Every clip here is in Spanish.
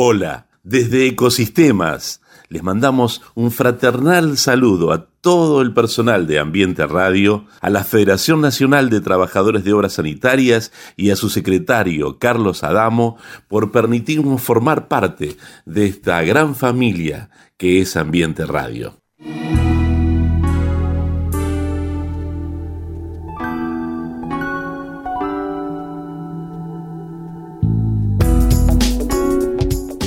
Hola, desde Ecosistemas les mandamos un fraternal saludo a todo el personal de Ambiente Radio, a la Federación Nacional de Trabajadores de Obras Sanitarias y a su secretario, Carlos Adamo, por permitirnos formar parte de esta gran familia que es Ambiente Radio.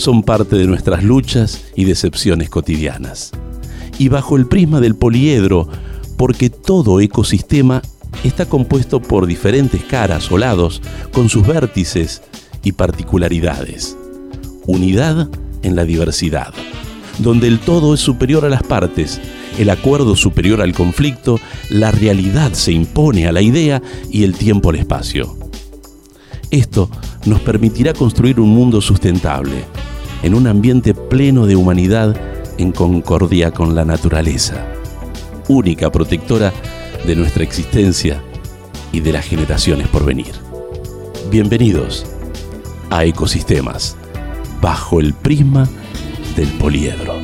son parte de nuestras luchas y decepciones cotidianas. Y bajo el prisma del poliedro, porque todo ecosistema está compuesto por diferentes caras o lados, con sus vértices y particularidades. Unidad en la diversidad, donde el todo es superior a las partes, el acuerdo superior al conflicto, la realidad se impone a la idea y el tiempo al espacio. Esto nos permitirá construir un mundo sustentable, en un ambiente pleno de humanidad en concordia con la naturaleza, única protectora de nuestra existencia y de las generaciones por venir. Bienvenidos a Ecosistemas, bajo el prisma del poliedro.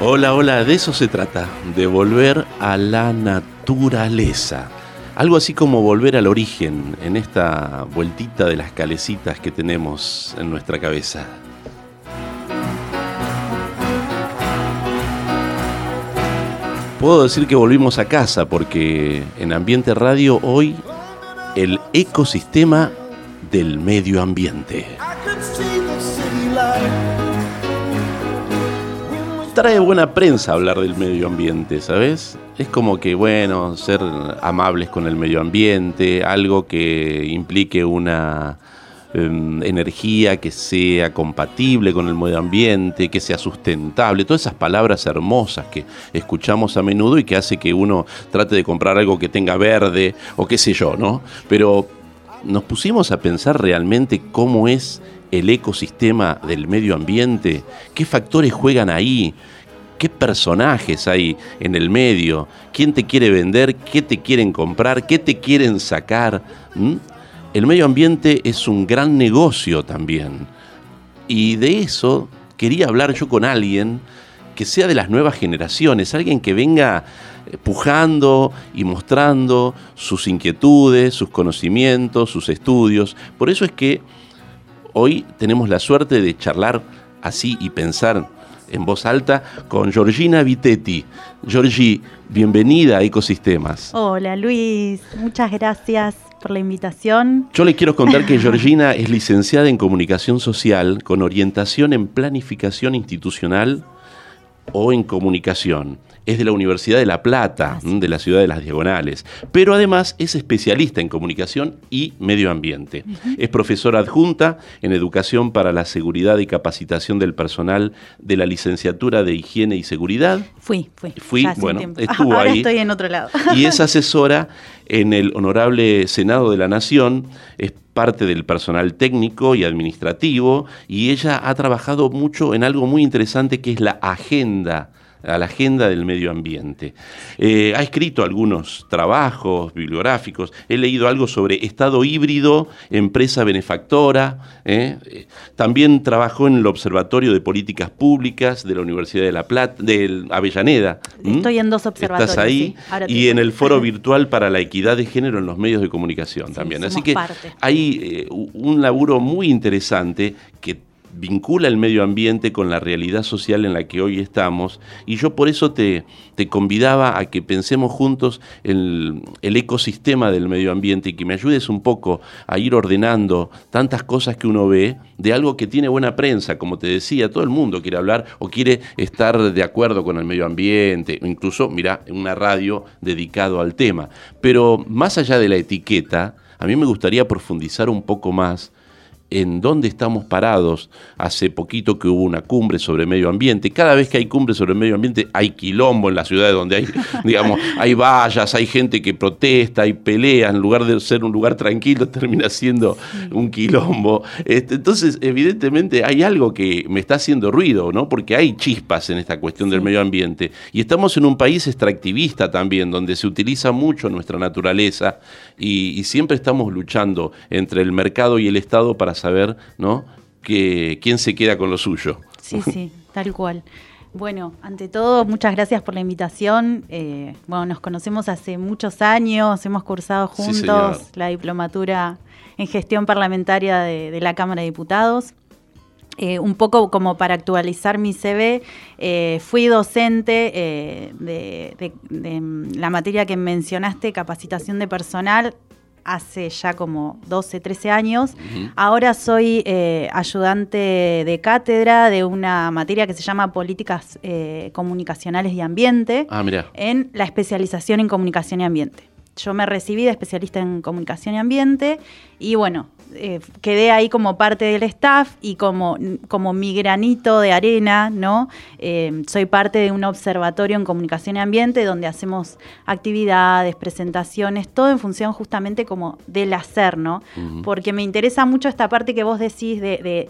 Hola, hola, de eso se trata, de volver a la naturaleza. Algo así como volver al origen en esta vueltita de las calecitas que tenemos en nuestra cabeza. Puedo decir que volvimos a casa porque en Ambiente Radio hoy el ecosistema del medio ambiente trae buena prensa hablar del medio ambiente, ¿sabes? Es como que, bueno, ser amables con el medio ambiente, algo que implique una em, energía que sea compatible con el medio ambiente, que sea sustentable, todas esas palabras hermosas que escuchamos a menudo y que hace que uno trate de comprar algo que tenga verde o qué sé yo, ¿no? Pero nos pusimos a pensar realmente cómo es el ecosistema del medio ambiente, qué factores juegan ahí, qué personajes hay en el medio, quién te quiere vender, qué te quieren comprar, qué te quieren sacar. El medio ambiente es un gran negocio también. Y de eso quería hablar yo con alguien que sea de las nuevas generaciones, alguien que venga eh, pujando y mostrando sus inquietudes, sus conocimientos, sus estudios. Por eso es que Hoy tenemos la suerte de charlar así y pensar en voz alta con Georgina Vitetti. Georgi, bienvenida a Ecosistemas. Hola Luis, muchas gracias por la invitación. Yo le quiero contar que Georgina es licenciada en Comunicación Social con orientación en Planificación Institucional o en Comunicación es de la Universidad de La Plata, de la ciudad de las Diagonales, pero además es especialista en comunicación y medio ambiente. Es profesora adjunta en Educación para la Seguridad y Capacitación del Personal de la Licenciatura de Higiene y Seguridad. Fui, fui. Fui, bueno, estuvo Ahora ahí. estoy en otro lado. Y es asesora en el Honorable Senado de la Nación, es parte del personal técnico y administrativo, y ella ha trabajado mucho en algo muy interesante que es la agenda a la agenda del medio ambiente. Eh, ha escrito algunos trabajos bibliográficos, he leído algo sobre estado híbrido, empresa benefactora, ¿eh? también trabajó en el Observatorio de Políticas Públicas de la Universidad de La Plata, de Avellaneda. Estoy en dos observatorios. Estás ahí y en el Foro Virtual para la Equidad de Género en los Medios de Comunicación también. Así que hay eh, un laburo muy interesante que vincula el medio ambiente con la realidad social en la que hoy estamos y yo por eso te, te convidaba a que pensemos juntos el, el, ecosistema del medio ambiente y que me ayudes un poco a ir ordenando tantas cosas que uno ve de algo que tiene buena prensa, como te decía, todo el mundo quiere hablar o quiere estar de acuerdo con el medio ambiente, incluso, mira, una radio dedicado al tema. Pero más allá de la etiqueta, a mí me gustaría profundizar un poco más en dónde estamos parados. Hace poquito que hubo una cumbre sobre medio ambiente. Cada vez que hay cumbre sobre medio ambiente hay quilombo en las ciudades donde hay, digamos, hay vallas, hay gente que protesta, hay peleas. En lugar de ser un lugar tranquilo, termina siendo un quilombo. Este, entonces, evidentemente, hay algo que me está haciendo ruido, ¿no? Porque hay chispas en esta cuestión del medio ambiente. Y estamos en un país extractivista también, donde se utiliza mucho nuestra naturaleza y, y siempre estamos luchando entre el mercado y el Estado para saber, ¿no? Que, quién se queda con lo suyo. Sí, sí, tal cual. Bueno, ante todo, muchas gracias por la invitación. Eh, bueno, nos conocemos hace muchos años, hemos cursado juntos la diplomatura en gestión parlamentaria de, la Cámara de Diputados. Eh, un poco como para actualizar mi CV, eh, fui docente de, la materia que mencionaste, capacitación de personal, hace ya como 12, 13 años. Ahora soy eh, ayudante de cátedra de una materia que se llama Políticas eh, Comunicacionales y Ambiente ah, en la especialización en comunicación y ambiente. Yo me recibí de especialista en comunicación y ambiente y bueno, eh, quedé ahí como parte del staff y como, como mi granito de arena, ¿no? Eh, soy parte de un observatorio en comunicación y ambiente donde hacemos actividades, presentaciones, todo en función justamente como del hacer, ¿no? Porque me interesa mucho esta parte que vos decís de,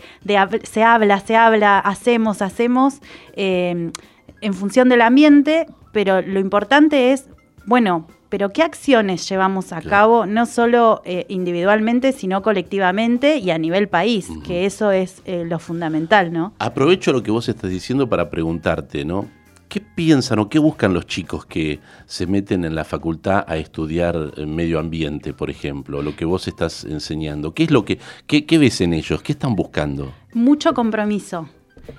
se habla, se habla, hacemos, hacemos, eh, en función del ambiente, pero lo importante es, bueno, pero ¿qué acciones llevamos a cabo, no solo eh, individualmente, sino colectivamente y a nivel país? Que eso es eh, lo fundamental, ¿no? Aprovecho lo que vos estás diciendo para preguntarte, ¿no? ¿Qué piensan o qué buscan los chicos que se meten en la facultad a estudiar medio ambiente, por ejemplo, lo que vos estás enseñando? ¿Qué es lo que, qué, qué ves en ellos? ¿Qué están buscando? Mucho compromiso,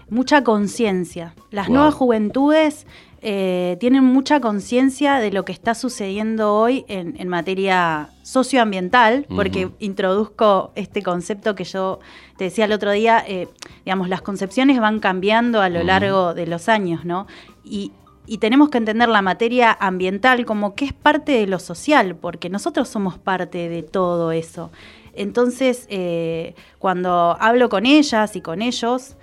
mucha conciencia. Las nuevas juventudes eh, tienen mucha conciencia de lo que está sucediendo hoy en, materia socioambiental, porque introduzco este concepto que yo te decía el otro día, eh, digamos, las concepciones van cambiando a lo largo de los años, ¿no? Y, tenemos que entender la materia ambiental como que es parte de lo social, porque nosotros somos parte de todo eso. Entonces, eh, cuando hablo con ellas y con ellos,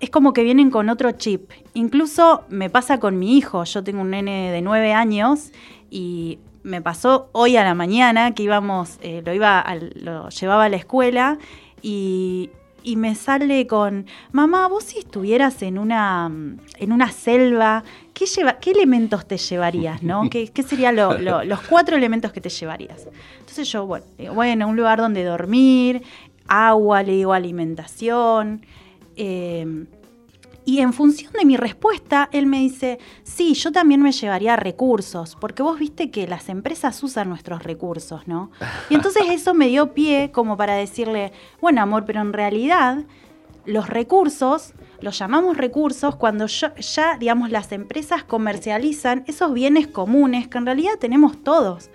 es como que vienen con otro chip. Incluso me pasa con mi hijo. Yo tengo un nene de nueve años y me pasó hoy a la mañana que íbamos, eh, lo iba, lo llevaba a la escuela y, me sale con, mamá, vos si estuvieras en una, en una selva, ¿qué, lleva, qué elementos te llevarías, no? ¿Qué, serían los cuatro elementos que te llevarías? Entonces yo, bueno, bueno, un lugar donde dormir, agua, le digo alimentación, Em, y en función de mi respuesta, él me dice, sí, yo también me llevaría recursos, porque vos viste que las empresas usan nuestros recursos, ¿no? Y entonces eso me dio pie como para decirle, bueno, amor, pero en realidad los recursos los llamamos recursos cuando ya, digamos, las empresas comercializan esos bienes comunes que en realidad tenemos todos,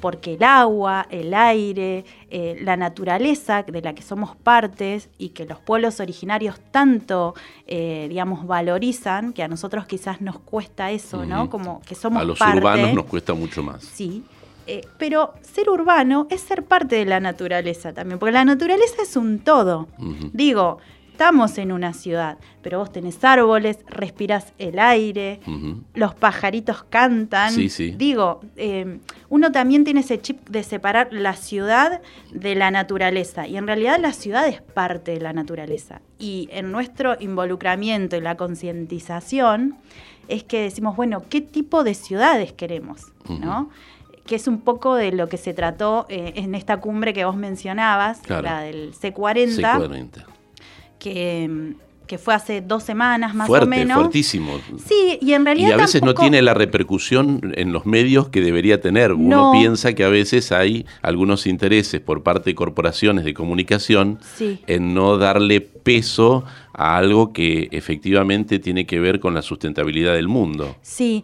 porque el agua, el aire, eh, la naturaleza de la que somos partes y que los pueblos originarios tanto, eh, digamos, valorizan, que a nosotros quizás nos cuesta eso, ¿no? Como que somos A los urbanos nos cuesta mucho más. Sí, eh, pero ser urbano es ser parte de la naturaleza también, porque la naturaleza es un todo. Digo, estamos en una ciudad, pero vos tenés árboles, respirás el aire, los pajaritos cantan. Sí, sí. Digo, eh, uno también tiene ese chip de separar la ciudad de la naturaleza. Y en realidad la ciudad es parte de la naturaleza. Y en nuestro involucramiento y la concientización es que decimos, bueno, ¿qué tipo de ciudades queremos? ¿No? que es un poco de lo que se trató eh, en esta cumbre que vos mencionabas, la del C40, C40. Que, que fue hace dos semanas más Fuerte, o menos. Fuertísimo. Sí, y en realidad. Y a veces no tiene la repercusión en los medios que debería tener. Uno piensa que a veces hay algunos intereses por parte de corporaciones de comunicación en no darle peso a algo que efectivamente tiene que ver con la sustentabilidad del mundo. Sí,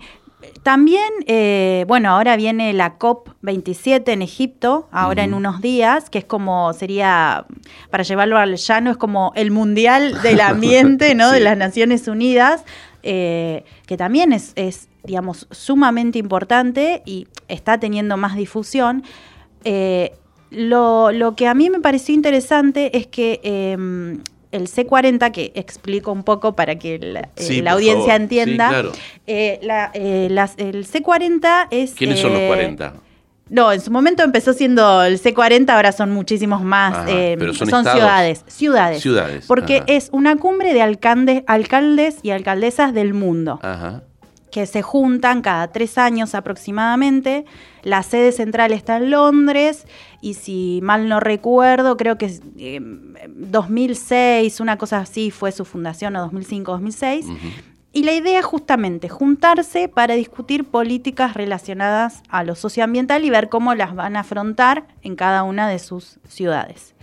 también, eh, bueno, ahora viene la COP27 en Egipto, ahora en unos días, que es como, sería, para llevarlo al llano, es como el Mundial del Ambiente, ¿no? De las Naciones Unidas, eh, que también es, es, digamos, sumamente importante y está teniendo más difusión. Eh, lo, lo, que a mí me pareció interesante es que em, el C40, que explico un poco para que la, eh, audiencia entienda. Eh, eh, el C40 es... ¿Quiénes son los 40? No, en su momento empezó siendo el C40, ahora son muchísimos más. son, ciudades, ciudades. Ciudades. Porque es una cumbre de alcaldes y alcaldesas del mundo. Ajá que se juntan cada tres años aproximadamente. La sede central está en Londres y si mal no recuerdo, creo que es 2006, em, una cosa así fue su fundación, o 2005, 2006. Y la idea es justamente juntarse para discutir políticas relacionadas a lo socioambiental y ver cómo las van a afrontar en cada una de sus ciudades.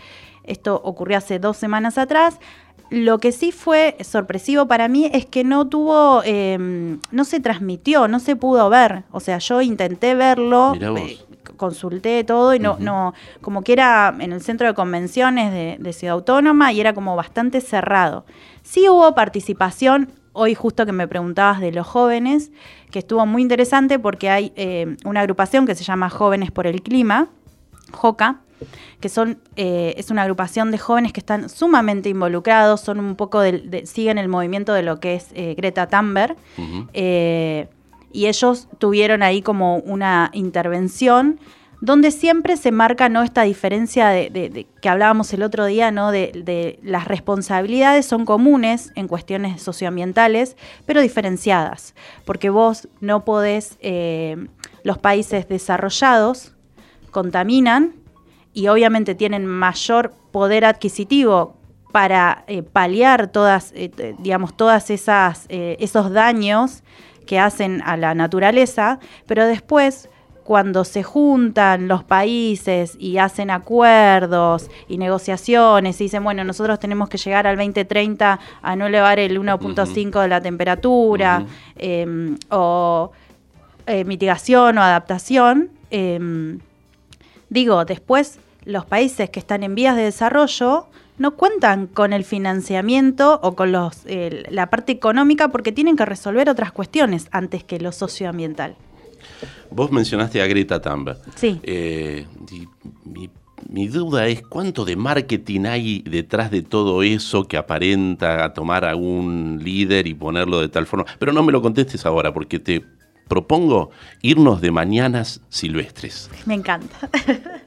Esto ocurrió hace dos semanas atrás. Lo que sí fue sorpresivo para mí es que no tuvo, em, no se transmitió, no se pudo ver. O sea, yo intenté verlo, eh, consulté todo y no, no, como que era en el centro de convenciones de, Ciudad Autónoma y era como bastante cerrado. Sí hubo participación, hoy justo que me preguntabas de los jóvenes, que estuvo muy interesante porque hay em, una agrupación que se llama Jóvenes por el Clima, JOCA, que son, eh, es una agrupación de jóvenes que están sumamente involucrados, son un poco de, siguen el movimiento de lo que es eh, Greta Thunberg. Eh, y ellos tuvieron ahí como una intervención donde siempre se marca ¿no? esta diferencia de, que hablábamos el otro día, ¿no? de, las responsabilidades son comunes en cuestiones socioambientales, pero diferenciadas, porque vos no podés, los países desarrollados contaminan y obviamente tienen mayor poder adquisitivo para eh, paliar todas, eh, digamos, todas esas, eh, esos daños que hacen a la naturaleza, pero después cuando se juntan los países y hacen acuerdos y negociaciones y dicen, bueno, nosotros tenemos que llegar al 2030 a no elevar el 1.5 de la temperatura, em, o mitigación o adaptación, em, digo, después los países que están en vías de desarrollo no cuentan con el financiamiento o con los, la parte económica porque tienen que resolver otras cuestiones antes que lo socioambiental. Vos mencionaste a Greta Thunberg. Sí. Eh, mi, duda es cuánto de marketing hay detrás de todo eso que aparenta a tomar a un líder y ponerlo de tal forma. Pero no me lo contestes ahora porque te propongo irnos de mañanas silvestres. Me encanta.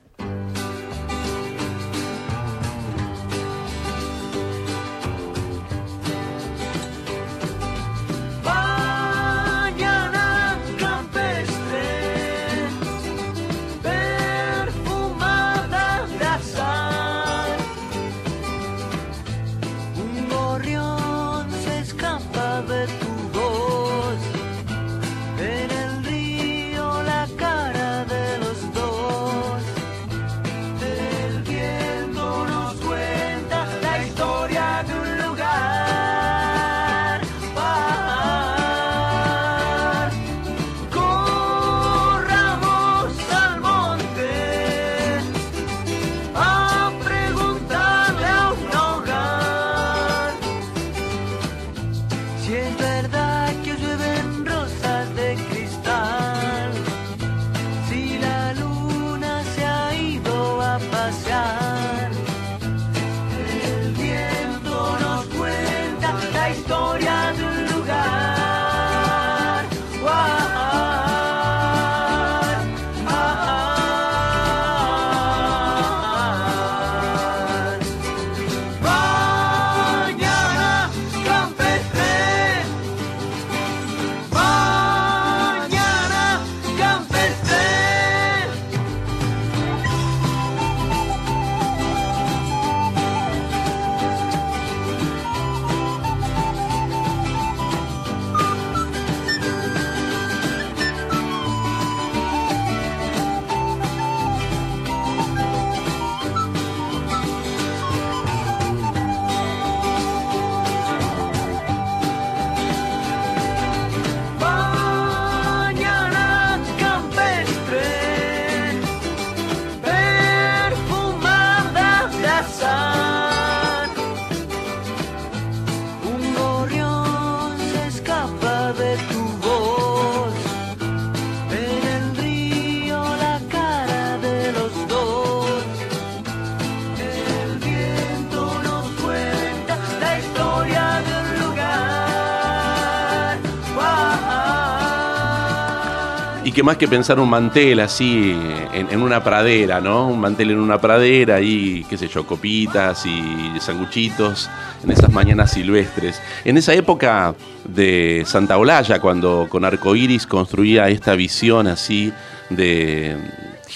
y que más que pensar un mantel así en, una pradera, ¿no? Un mantel en una pradera y, qué sé yo, copitas y sanguchitos en esas mañanas silvestres. En esa época de Santa Olalla, cuando con Arcoiris construía esta visión así de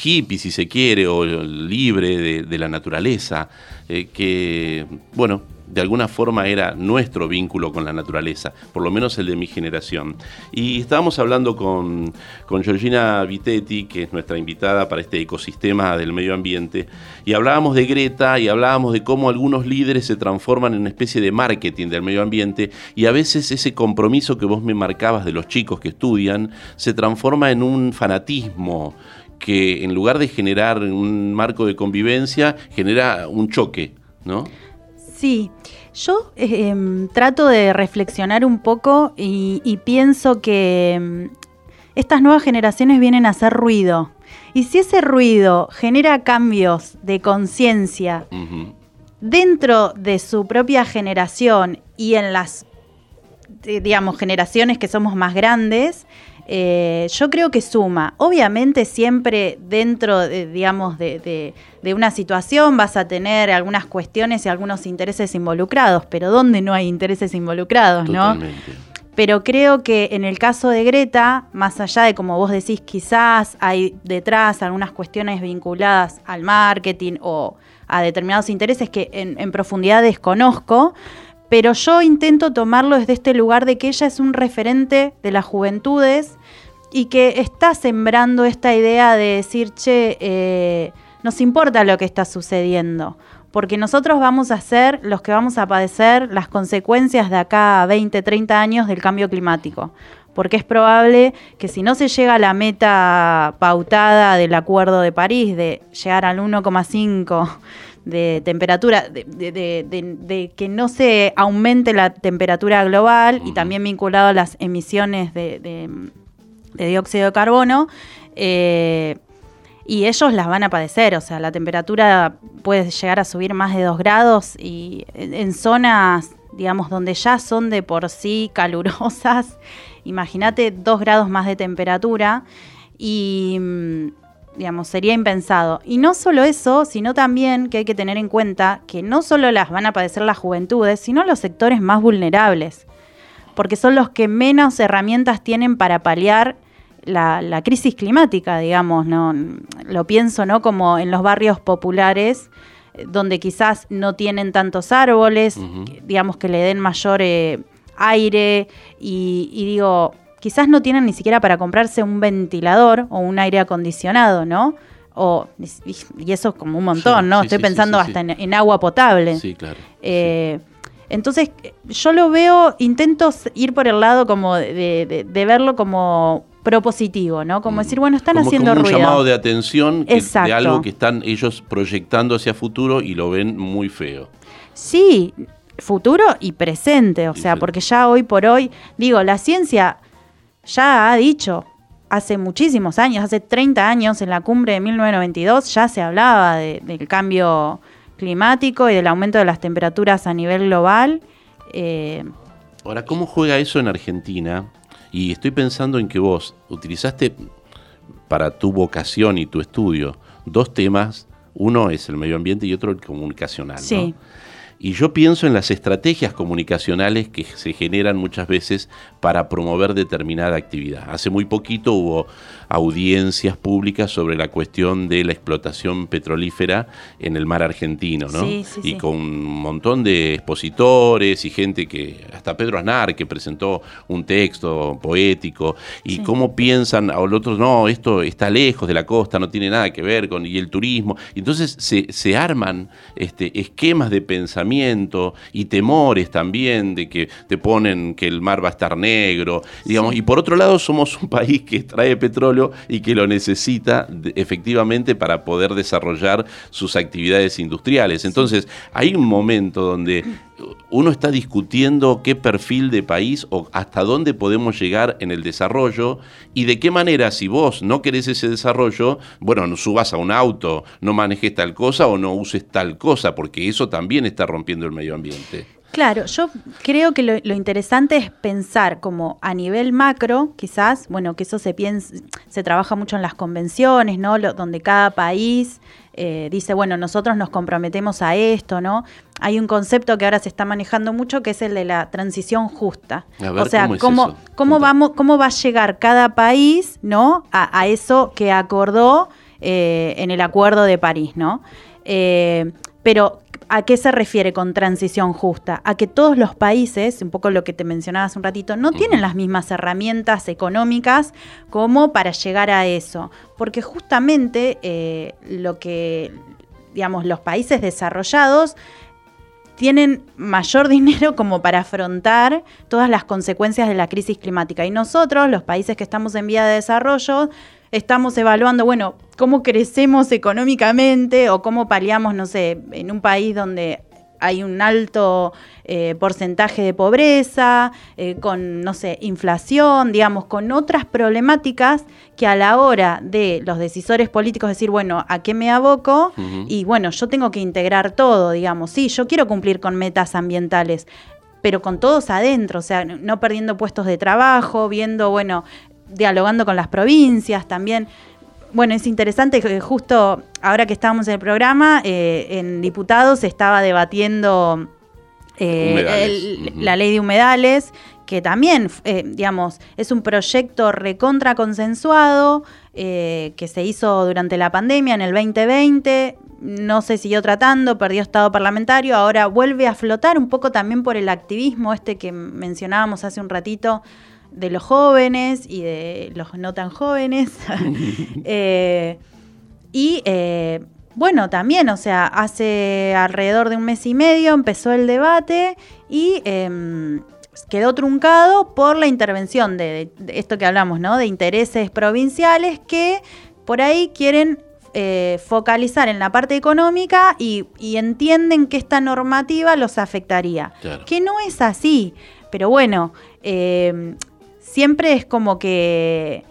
hippie, si se quiere, o libre de, la naturaleza, eh, que, bueno, de alguna forma era nuestro vínculo con la naturaleza, por lo menos el de mi generación. Y estábamos hablando con, con Georgina Vitetti, que es nuestra invitada para este ecosistema del medio ambiente, y hablábamos de Greta y hablábamos de cómo algunos líderes se transforman en una especie de marketing del medio ambiente y a veces ese compromiso que vos me marcabas de los chicos que estudian se transforma en un fanatismo que en lugar de generar un marco de convivencia, genera un choque, ¿no? Sí, yo em, trato de reflexionar un poco y, pienso que em, estas nuevas generaciones vienen a hacer ruido. Y si ese ruido genera cambios de conciencia dentro de su propia generación y en las, digamos, generaciones que somos más grandes, eh, yo creo que suma. Obviamente siempre dentro, de, digamos, de, una situación vas a tener algunas cuestiones y algunos intereses involucrados, pero ¿dónde no hay intereses involucrados, Totalmente. no? Pero creo que en el caso de Greta, más allá de como vos decís, quizás hay detrás algunas cuestiones vinculadas al marketing o a determinados intereses que en profundidad desconozco, pero yo intento tomarlo desde este lugar de que ella es un referente de las juventudes y que está sembrando esta idea de decir, che, eh, nos importa lo que está sucediendo, porque nosotros vamos a ser los que vamos a padecer las consecuencias de acá a 20, 30 años del cambio climático. Porque es probable que si no se llega a la meta pautada del Acuerdo de París de llegar al 1,5 de temperatura, de, que no se aumente la temperatura global y también vinculado a las emisiones de, dióxido de carbono. Eh, y ellos las van a padecer, o sea, la temperatura puede llegar a subir más de 2 grados y en zonas, digamos, donde ya son de por sí calurosas, imagínate 2 grados más de temperatura y mm, digamos, sería impensado. Y no solo eso, sino también que hay que tener en cuenta que no solo las van a padecer las juventudes, sino los sectores más vulnerables, porque son los que menos herramientas tienen para paliar la, crisis climática, digamos, ¿no? Lo pienso, ¿no? Como en los barrios populares, eh, donde quizás no tienen tantos árboles, digamos, que le den mayor eh, aire, y digo, quizás no tienen ni siquiera para comprarse un ventilador o un aire acondicionado, ¿no? O, y eso es como un montón, ¿no? Estoy pensando hasta en, agua potable. Sí, claro. Eh, entonces, yo lo veo, intento ir por el lado como de, verlo como propositivo, ¿no? Como decir, bueno, están haciendo como un llamado de atención de algo que están ellos proyectando hacia futuro y lo ven muy feo. Sí, futuro y presente, o sea, porque ya hoy por hoy, digo, la ciencia ya ha dicho hace muchísimos años, hace 30 años en la cumbre de 1992 ya se hablaba del cambio climático y del aumento de las temperaturas a nivel global. Eh, Ahora, ¿cómo juega eso en Argentina? Y estoy pensando en que vos utilizaste para tu vocación y tu estudio dos temas. Uno es el medio ambiente y otro el comunicacional. Sí. Y yo pienso en las estrategias comunicacionales que se generan muchas veces para promover determinada actividad. Hace muy poquito hubo audiencias públicas sobre la cuestión de la explotación petrolífera en el mar argentino, ¿no? y con un montón de expositores y gente que, hasta Pedro Aznar, que presentó un texto poético, y cómo piensan, a los otros, no, esto está lejos de la costa, no tiene nada que ver con, y el turismo. Entonces se, se arman este, esquemas de pensamiento y temores también de que te ponen que el mar va a estar negro, digamos, y por otro lado somos un país que extrae petróleo y que lo necesita efectivamente para poder desarrollar sus actividades industriales. Entonces, hay un momento donde uno está discutiendo qué perfil de país o hasta dónde podemos llegar en el desarrollo y de qué manera si vos no querés ese desarrollo, bueno, no subas a un auto, no manejes tal cosa o no uses tal cosa, porque eso también está rompiendo el medio ambiente. Claro, yo creo que lo, interesante es pensar como a nivel macro, quizás, bueno, que eso se piensa, se trabaja mucho en las convenciones, ¿no? donde cada país eh, dice, bueno, nosotros nos comprometemos a esto, ¿no? Hay un concepto que ahora se está manejando mucho que es el de la transición justa. o sea, ¿cómo, cómo, vamos, cómo va a llegar cada país, ¿no? A, eso que acordó eh, en el Acuerdo de París, ¿no? Eh, pero ¿A qué se refiere con transición justa? A que todos los países, un poco lo que te mencionaba hace un ratito, no tienen las mismas herramientas económicas como para llegar a eso. Porque justamente eh, lo que, digamos, los países desarrollados tienen mayor dinero como para afrontar todas las consecuencias de la crisis climática. Y nosotros, los países que estamos en vía de desarrollo, estamos evaluando, bueno, cómo crecemos económicamente o cómo paliamos, no sé, en un país donde hay un alto eh, porcentaje de pobreza, eh, con, no sé, inflación, digamos, con otras problemáticas que a la hora de los decisores políticos decir, bueno, ¿a qué me aboco? Y bueno, yo tengo que integrar todo, digamos, sí, yo quiero cumplir con metas ambientales, pero con todos adentro, o sea, no perdiendo puestos de trabajo, viendo, bueno, dialogando con las provincias también. Bueno, es interesante que justo ahora que estábamos en el programa, eh, en diputados se estaba debatiendo eh, la ley de humedales, que también, eh, digamos, es un proyecto recontra consensuado que se hizo durante la pandemia en el 2020. No se siguió tratando, perdió estado parlamentario, ahora vuelve a flotar un poco también por el activismo este que mencionábamos hace un ratito de los jóvenes y de los no tan jóvenes. Eh, y eh, bueno, también, o sea, hace alrededor de un mes y medio empezó el debate y em, quedó truncado por la intervención de, esto que hablamos, ¿no? De intereses provinciales que por ahí quieren eh, focalizar en la parte económica y, entienden que esta normativa los afectaría. Que no es así, pero bueno, em, siempre es como que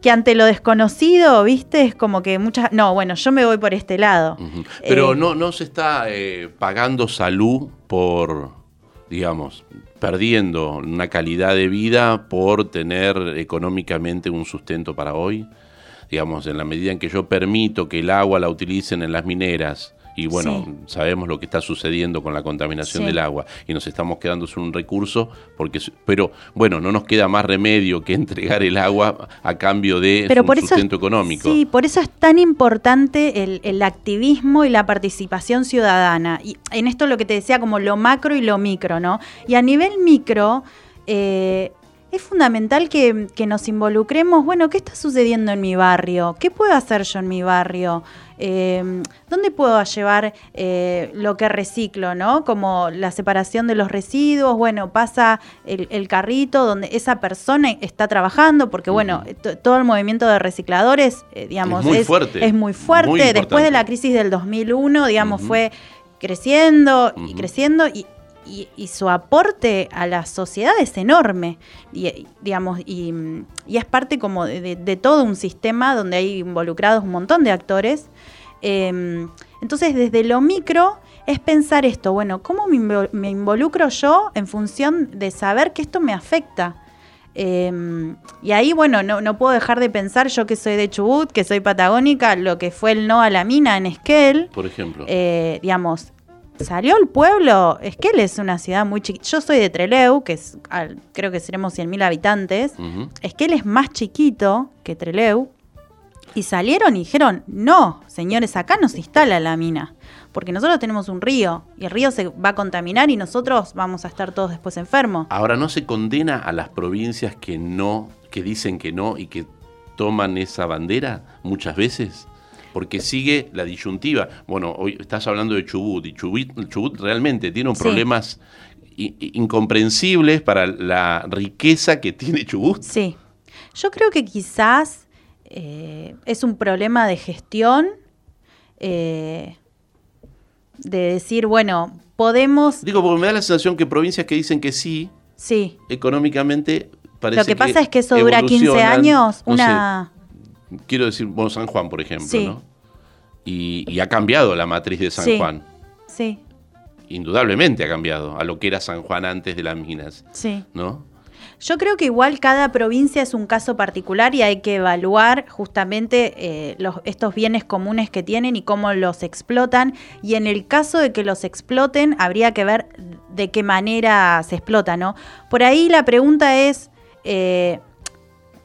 que ante lo desconocido, ¿viste? Es como que muchas... No, bueno, yo me voy por este lado. Pero eh, no, no se está eh, pagando salud por, digamos, perdiendo una calidad de vida por tener económicamente un sustento para hoy. Digamos, en la medida en que yo permito que el agua la utilicen en las mineras, y bueno, sabemos lo que está sucediendo con la contaminación del agua y nos estamos quedando sin un recurso, porque, pero bueno, no nos queda más remedio que entregar el agua a cambio de un sustento económico. Sí, por eso es tan importante el, activismo y la participación ciudadana. Y en esto lo que te decía como lo macro y lo micro, ¿no? Y a nivel micro... Eh, es fundamental que, nos involucremos, bueno, ¿qué está sucediendo en mi barrio? ¿Qué puedo hacer yo en mi barrio? Eh, ¿Dónde puedo llevar eh, lo que reciclo, no? Como la separación de los residuos, bueno, pasa el, carrito donde esa persona está trabajando, porque bueno, todo el movimiento de recicladores, eh, digamos, es muy fuerte. Es muy fuerte. Después de la crisis del 2001, digamos, fue creciendo y creciendo y y, su aporte a la sociedad es enorme, y, digamos, y, es parte como de, todo un sistema donde hay involucrados un montón de actores. Em, entonces, desde lo micro es pensar esto, bueno, ¿cómo me, involucro yo en función de saber que esto me afecta? Em, y ahí, bueno, no, no, puedo dejar de pensar, yo que soy de Chubut, que soy patagónica, lo que fue el no a la mina en Esquel. Por ejemplo. Eh, digamos, salió el pueblo. Esquel es una ciudad muy chiquita. Yo soy de Treleu, que es, creo que seremos 100.000 habitantes. Esquel es más chiquito que Treleu. Y salieron y dijeron, no, señores, acá no se instala la mina. Porque nosotros tenemos un río y el río se va a contaminar y nosotros vamos a estar todos después enfermos. Ahora, ¿no se condena a las provincias que no, que dicen que no y que toman esa bandera muchas veces? Porque sigue la disyuntiva. Bueno, hoy estás hablando de Chubut y Chubut, realmente tiene problemas incomprensibles para la riqueza que tiene Chubut. Sí, yo creo que quizás eh, es un problema de gestión, eh, de decir, bueno, podemos... Digo, porque me da la sensación que provincias que dicen que sí, sí. económicamente parece Lo que pasa es que eso dura 15 años, una quiero decir, bueno, San Juan, por ejemplo, ¿no? Y, ha cambiado la matriz de San Juan. Sí. indudablemente ha cambiado a lo que era San Juan antes de las minas. Sí. ¿No? Yo creo que igual cada provincia es un caso particular y hay que evaluar justamente eh, estos bienes comunes que tienen y cómo los explotan. Y en el caso de que los exploten, habría que ver de qué manera se explota, ¿no? Por ahí la pregunta es, eh,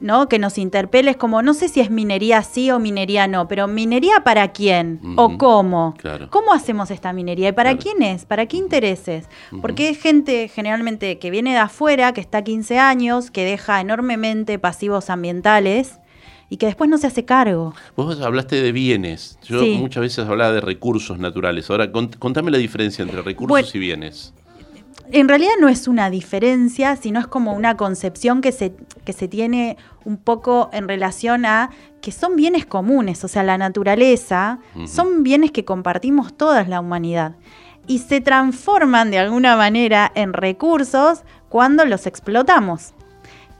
¿no? Que nos interpeles como, no sé si es minería sí o minería no, pero minería para quién o cómo. ¿Cómo hacemos esta minería? ¿Y para quién es? ¿Para qué intereses? Porque es gente generalmente que viene de afuera, que está 15 años, que deja enormemente pasivos ambientales y que después no se hace cargo. Vos hablaste de bienes, yo muchas veces hablaba de recursos naturales. Ahora, contame la diferencia entre recursos y bienes en realidad no es una diferencia, sino es como una concepción que se, que se tiene un poco en relación a que son bienes comunes, o sea, la naturaleza, son bienes que compartimos toda la humanidad y se transforman de alguna manera en recursos cuando los explotamos.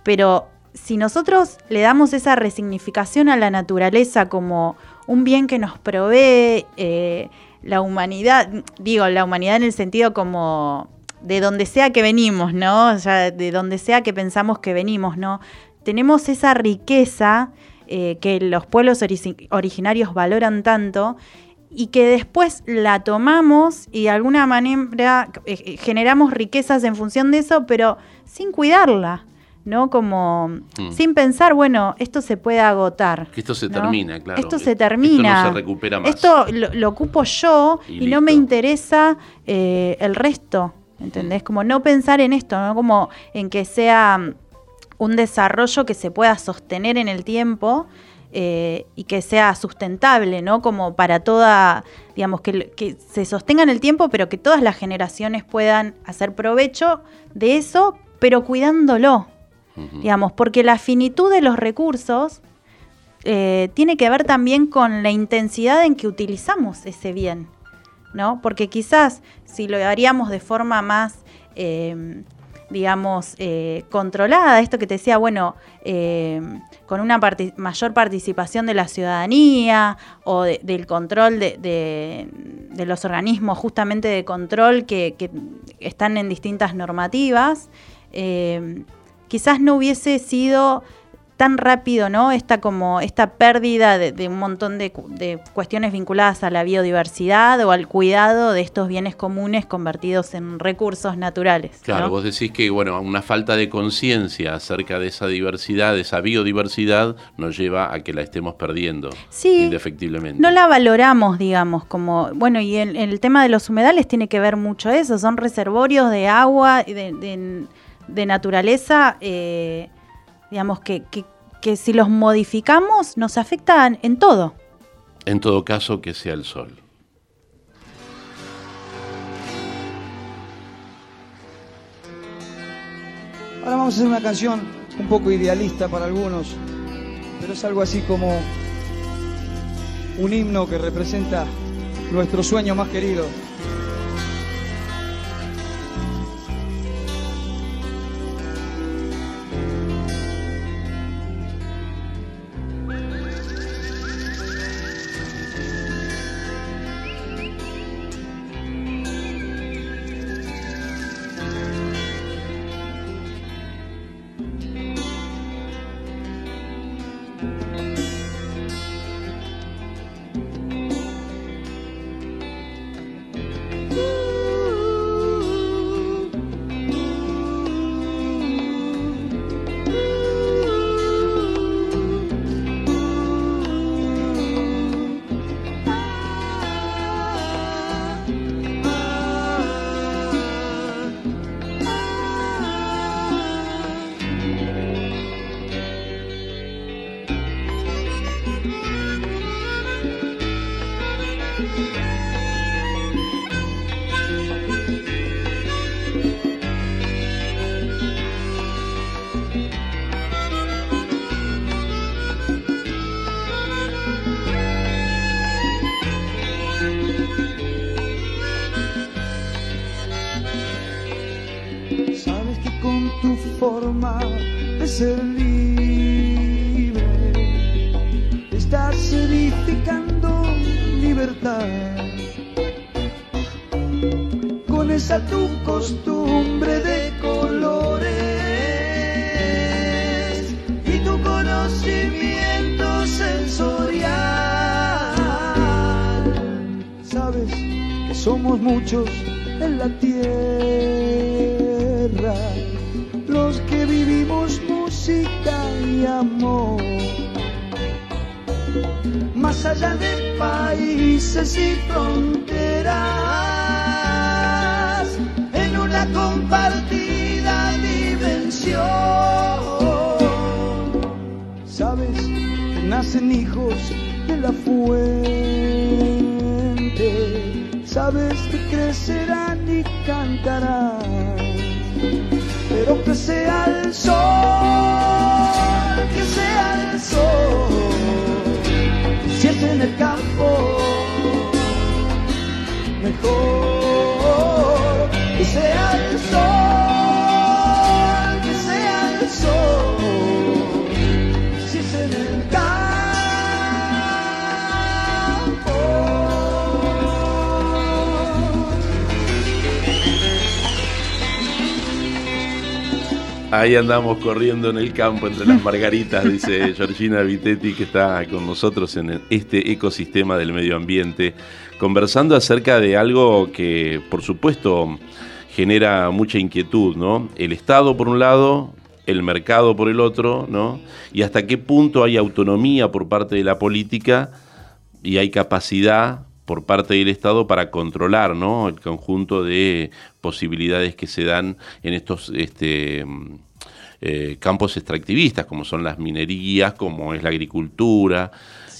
Pero si nosotros le damos esa resignificación a la naturaleza como un bien que nos provee eh, la humanidad, digo, la humanidad en el sentido como de donde sea que venimos, ¿no? O sea, de donde sea que pensamos que venimos, ¿no? Tenemos esa riqueza eh, que los pueblos originarios valoran tanto y que después la tomamos y de alguna manera eh, eh, generamos riquezas en función de eso, pero sin cuidarla. ¿no? Como mm. sin pensar, bueno, esto se puede agotar. Que esto se termina, claro. Esto se termina. Esto no se recupera más. Esto lo, ocupo yo y, no me interesa el resto. ¿Entendés? Como no pensar en esto, ¿no? Como en que sea mm, un desarrollo que se pueda sostener en el tiempo eh, y que sea sustentable, ¿no? Como para toda, digamos, que, que, se sostenga en el tiempo, pero que todas las generaciones puedan hacer provecho de eso, pero cuidándolo, digamos, porque la finitud de los recursos eh, tiene que ver también con la intensidad en que utilizamos ese bien. ¿No? Porque quizás si lo haríamos de forma más, em, digamos, eh, controlada, esto que te decía, bueno, em, con una mayor participación de la ciudadanía o del control de, los organismos justamente de control que, que están en distintas normativas, em, quizás no hubiese sido tan rápido, ¿no? Esta como esta pérdida de, un montón de, cuestiones vinculadas a la biodiversidad o al cuidado de estos bienes comunes convertidos en recursos naturales. Claro, vos decís que bueno, una falta de conciencia acerca de esa diversidad, de esa biodiversidad, nos lleva a que la estemos perdiendo. Sí. Indefectiblemente. No la valoramos, digamos, como bueno, y el, el tema de los humedales tiene que ver mucho eso, son reservorios de agua, de, de naturaleza. Eh, digamos, que, que, si los modificamos nos afectan en todo. En todo caso, que sea el sol. Ahora vamos a hacer una canción un poco idealista para algunos, pero es algo así como un himno que representa nuestro sueño más querido. Somos Ahí andamos corriendo en el campo entre las margaritas, dice Georgina Vitetti, que está con nosotros en este ecosistema del medio ambiente, conversando acerca de algo que, por supuesto, genera mucha inquietud, ¿no? El Estado, por un lado, el mercado, por el otro, ¿no? Y hasta qué punto hay autonomía por parte de la política y hay capacidad por parte del Estado para controlar ¿no? el conjunto de posibilidades que se dan en estos este, eh, campos extractivistas, como son las minerías, como es la agricultura,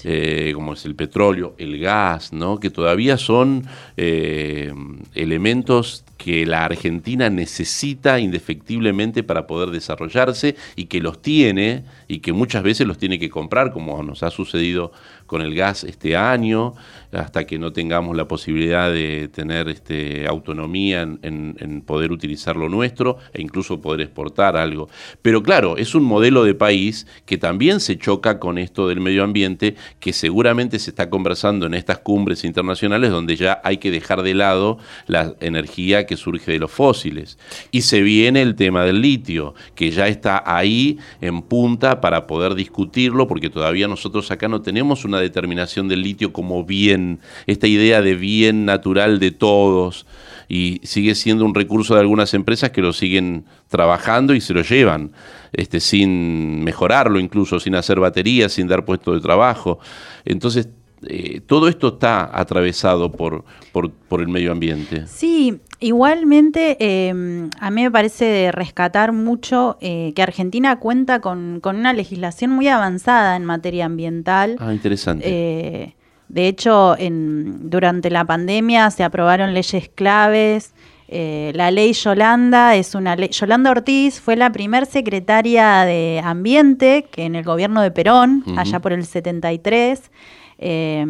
eh, como es el petróleo, el gas, ¿no? que todavía son eh, elementos que la Argentina necesita indefectiblemente para poder desarrollarse y que los tiene y que muchas veces los tiene que comprar, como nos ha sucedido con el gas este año, hasta que no tengamos la posibilidad de tener este, autonomía en, poder utilizar lo nuestro e incluso poder exportar algo. Pero claro, es un modelo de país que también se choca con esto del medio ambiente, que seguramente se está conversando en estas cumbres internacionales donde ya hay que dejar de lado la energía que surge de los fósiles. Y se viene el tema del litio, que ya está ahí en punta para poder discutirlo, porque todavía nosotros acá no tenemos una determinación del litio como bien, esta idea de bien natural de todos, y sigue siendo un recurso de algunas empresas que lo siguen trabajando y se lo llevan, este, sin mejorarlo incluso, sin hacer baterías, sin dar puestos de trabajo. Entonces, eh, todo esto está atravesado por, por, por, el medio ambiente. Sí, igualmente eh, a mí me parece rescatar mucho eh, que Argentina cuenta con, con, una legislación muy avanzada en materia ambiental. Ah, interesante. Eh, de hecho, en, durante la pandemia se aprobaron leyes claves. la ley Yolanda es una ley. Yolanda Ortiz fue la primer secretaria de Ambiente que en el gobierno de Perón, uh -huh. allá por el 73. Eh,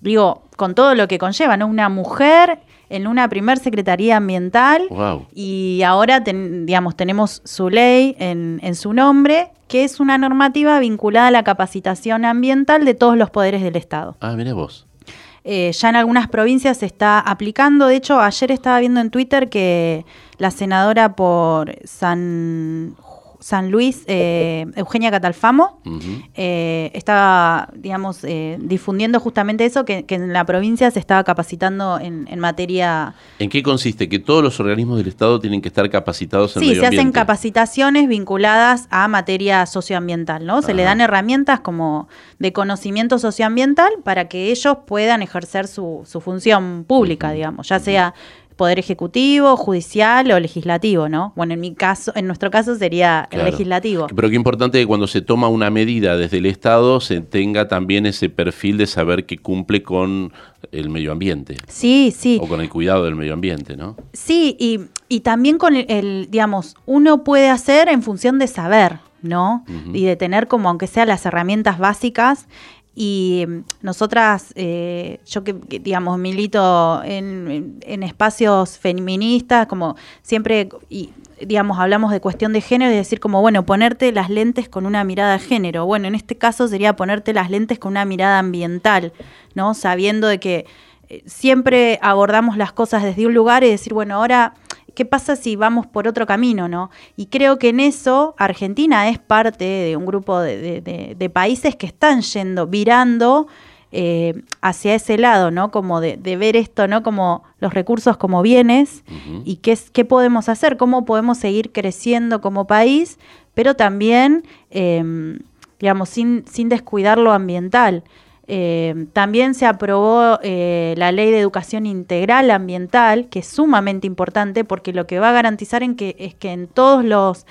digo, con todo lo que conlleva, ¿no? Una mujer en una primer secretaría ambiental wow. y ahora, ten, digamos, tenemos su ley en, en, su nombre, que es una normativa vinculada a la capacitación ambiental de todos los poderes del Estado. Ah, mire vos. Eh, ya en algunas provincias se está aplicando. De hecho, ayer estaba viendo en Twitter que la senadora por San San Luis, eh, Eugenia Catalfamo, uh -huh. eh, estaba, digamos, eh, difundiendo justamente eso, que, que, en la provincia se estaba capacitando en, en, materia... ¿En qué consiste? ¿Que todos los organismos del Estado tienen que estar capacitados en Sí, medio se hacen capacitaciones vinculadas a materia socioambiental, ¿no? Se Ajá. le dan herramientas como de conocimiento socioambiental para que ellos puedan ejercer su, su función pública, uh -huh. digamos, ya sea poder ejecutivo, judicial o legislativo, ¿no? Bueno, en mi caso, en nuestro caso sería claro. el legislativo. Pero qué importante que cuando se toma una medida desde el Estado se tenga también ese perfil de saber que cumple con el medio ambiente. Sí, sí. O con el cuidado del medio ambiente, ¿no? Sí, y, y también con el, el, digamos, uno puede hacer en función de saber, ¿no? Uh -huh. Y de tener como, aunque sea las herramientas básicas, y nosotras, eh, yo que, que, digamos milito en, en, espacios feministas, como siempre, y digamos, hablamos de cuestión de género y decir como, bueno, ponerte las lentes con una mirada de género. Bueno, en este caso sería ponerte las lentes con una mirada ambiental, ¿no? Sabiendo de que eh, siempre abordamos las cosas desde un lugar y decir, bueno, ahora, ¿qué pasa si vamos por otro camino, no? Y creo que en eso Argentina es parte de un grupo de, países que están yendo, virando eh, hacia ese lado, ¿no? Como de, ver esto, ¿no? Como los recursos como bienes y qué, qué podemos hacer, cómo podemos seguir creciendo como país, pero también, em, digamos, sin, sin descuidar lo ambiental. Eh, también se aprobó eh, la ley de educación integral ambiental, que es sumamente importante porque lo que va a garantizar en que, es que en todos los,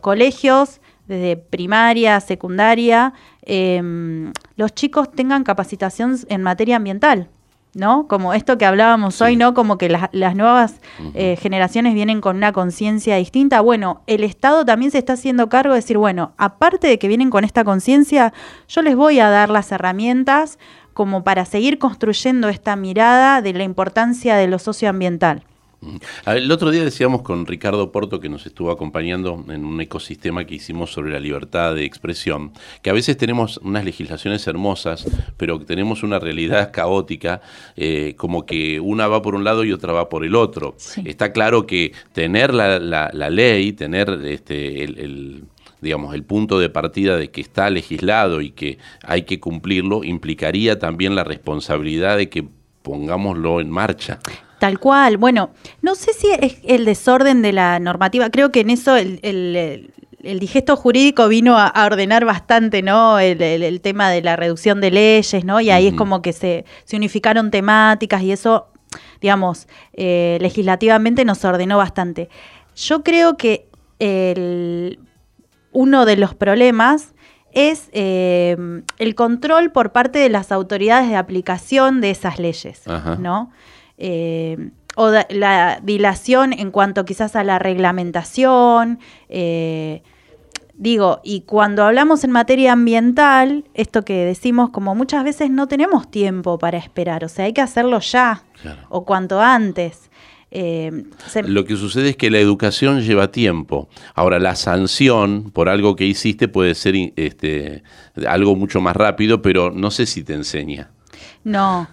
colegios, desde primaria, secundaria, em, los chicos tengan capacitación en materia ambiental. ¿No? Como esto que hablábamos hoy, ¿no? Como que las nuevas eh, generaciones vienen con una conciencia distinta. Bueno, el Estado también se está haciendo cargo de decir, bueno, aparte de que vienen con esta conciencia, yo les voy a dar las herramientas como para seguir construyendo esta mirada de la importancia de lo socioambiental. El otro día decíamos con Ricardo Porto, que nos estuvo acompañando en un ecosistema que hicimos sobre la libertad de expresión, que a veces tenemos unas legislaciones hermosas, pero que tenemos una realidad caótica, eh, como que una va por un lado y otra va por el otro. Está claro que tener la, ley, tener este, el, digamos, el punto de partida de que está legislado y que hay que cumplirlo, implicaría también la responsabilidad de que pongámoslo en marcha. Tal cual. Bueno, no sé si es el desorden de la normativa. Creo que en eso el, el, digesto jurídico vino a, ordenar bastante, ¿no? El, tema de la reducción de leyes, ¿no? Y ahí es como que se, se, unificaron temáticas y eso, digamos, eh, legislativamente nos ordenó bastante. Yo creo que el, uno de los problemas es eh, el control por parte de las autoridades de aplicación de esas leyes, ¿no? Eh, o la dilación en cuanto quizás a la reglamentación. Eh, digo, y cuando hablamos en materia ambiental, esto que decimos, como muchas veces no tenemos tiempo para esperar, o sea, hay que hacerlo ya o cuanto antes. Eh, Lo que sucede es que la educación lleva tiempo. Ahora, la sanción por algo que hiciste puede ser este, algo mucho más rápido, pero no sé si te enseña. No,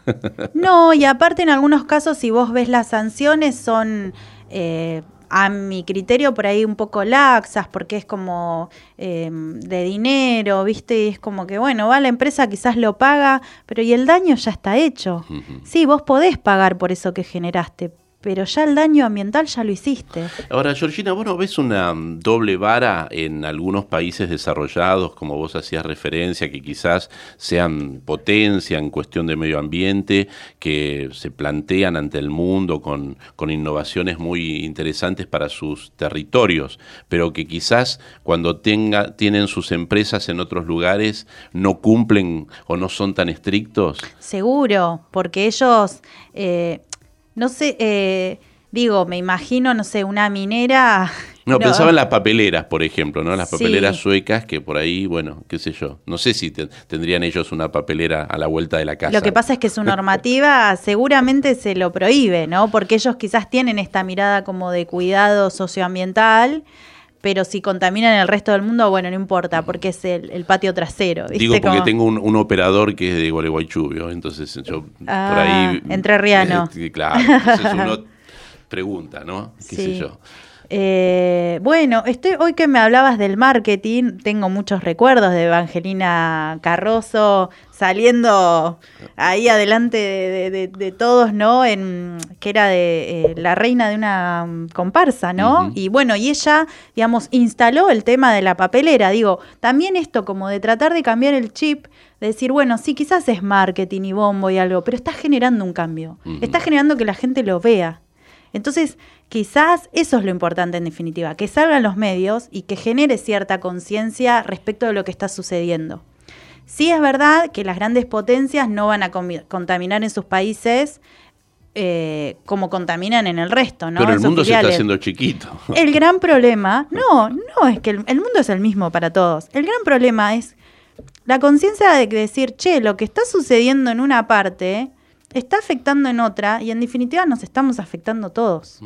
no, y aparte en algunos casos si vos ves las sanciones son... Eh, a mi criterio por ahí un poco laxas, porque es como em, de dinero, ¿viste? Y es como que, bueno, va la empresa, quizás lo paga, pero y el daño ya está hecho. Sí, vos podés pagar por eso que generaste, pero ya el daño ambiental ya lo hiciste. Ahora, Georgina, ¿vos no ves una doble vara en algunos países desarrollados, como vos hacías referencia, que quizás sean potencia en cuestión de medio ambiente, que se plantean ante el mundo con, con innovaciones muy interesantes para sus territorios, pero que quizás cuando tenga, tienen sus empresas en otros lugares no cumplen o no son tan estrictos? Seguro, porque ellos... Eh, no sé, eh, digo, me imagino, no sé, una minera. No, pensaba en las papeleras, por ejemplo, ¿no? Las papeleras suecas que por ahí, bueno, qué sé yo. No sé si tendrían ellos una papelera a la vuelta de la casa. Lo que pasa es que su normativa seguramente se lo prohíbe, ¿no? Porque ellos quizás tienen esta mirada como de cuidado socioambiental pero si contaminan el resto del mundo, bueno, no importa, porque es el, patio trasero. Digo porque tengo un, operador que es de Gualeguaychubio, entonces yo por ah, ahí... Entre Riano. Eh, claro, entonces uno pregunta, ¿no? ¿Qué sé yo? Eh, bueno, estoy, hoy que me hablabas del marketing, tengo muchos recuerdos de Evangelina Carroso saliendo ahí adelante de, todos, ¿no? En, que era de eh, la reina de una comparsa, ¿no? Y bueno, y ella, digamos, instaló el tema de la papelera. Digo, también esto como de tratar de cambiar el chip, de decir, bueno, sí, quizás es marketing y bombo y algo, pero está generando un cambio. Está generando que la gente lo vea. Entonces, quizás eso es lo importante en definitiva, que salgan los medios y que genere cierta conciencia respecto de lo que está sucediendo. Sí es verdad que las grandes potencias no van a contaminar en sus países eh, como contaminan en el resto, ¿no? Pero el mundo se está haciendo chiquito. El gran problema, no, no es que el, el, mundo es el mismo para todos. El gran problema es la conciencia de decir, che, lo que está sucediendo en una parte está afectando en otra y en definitiva nos estamos afectando todos.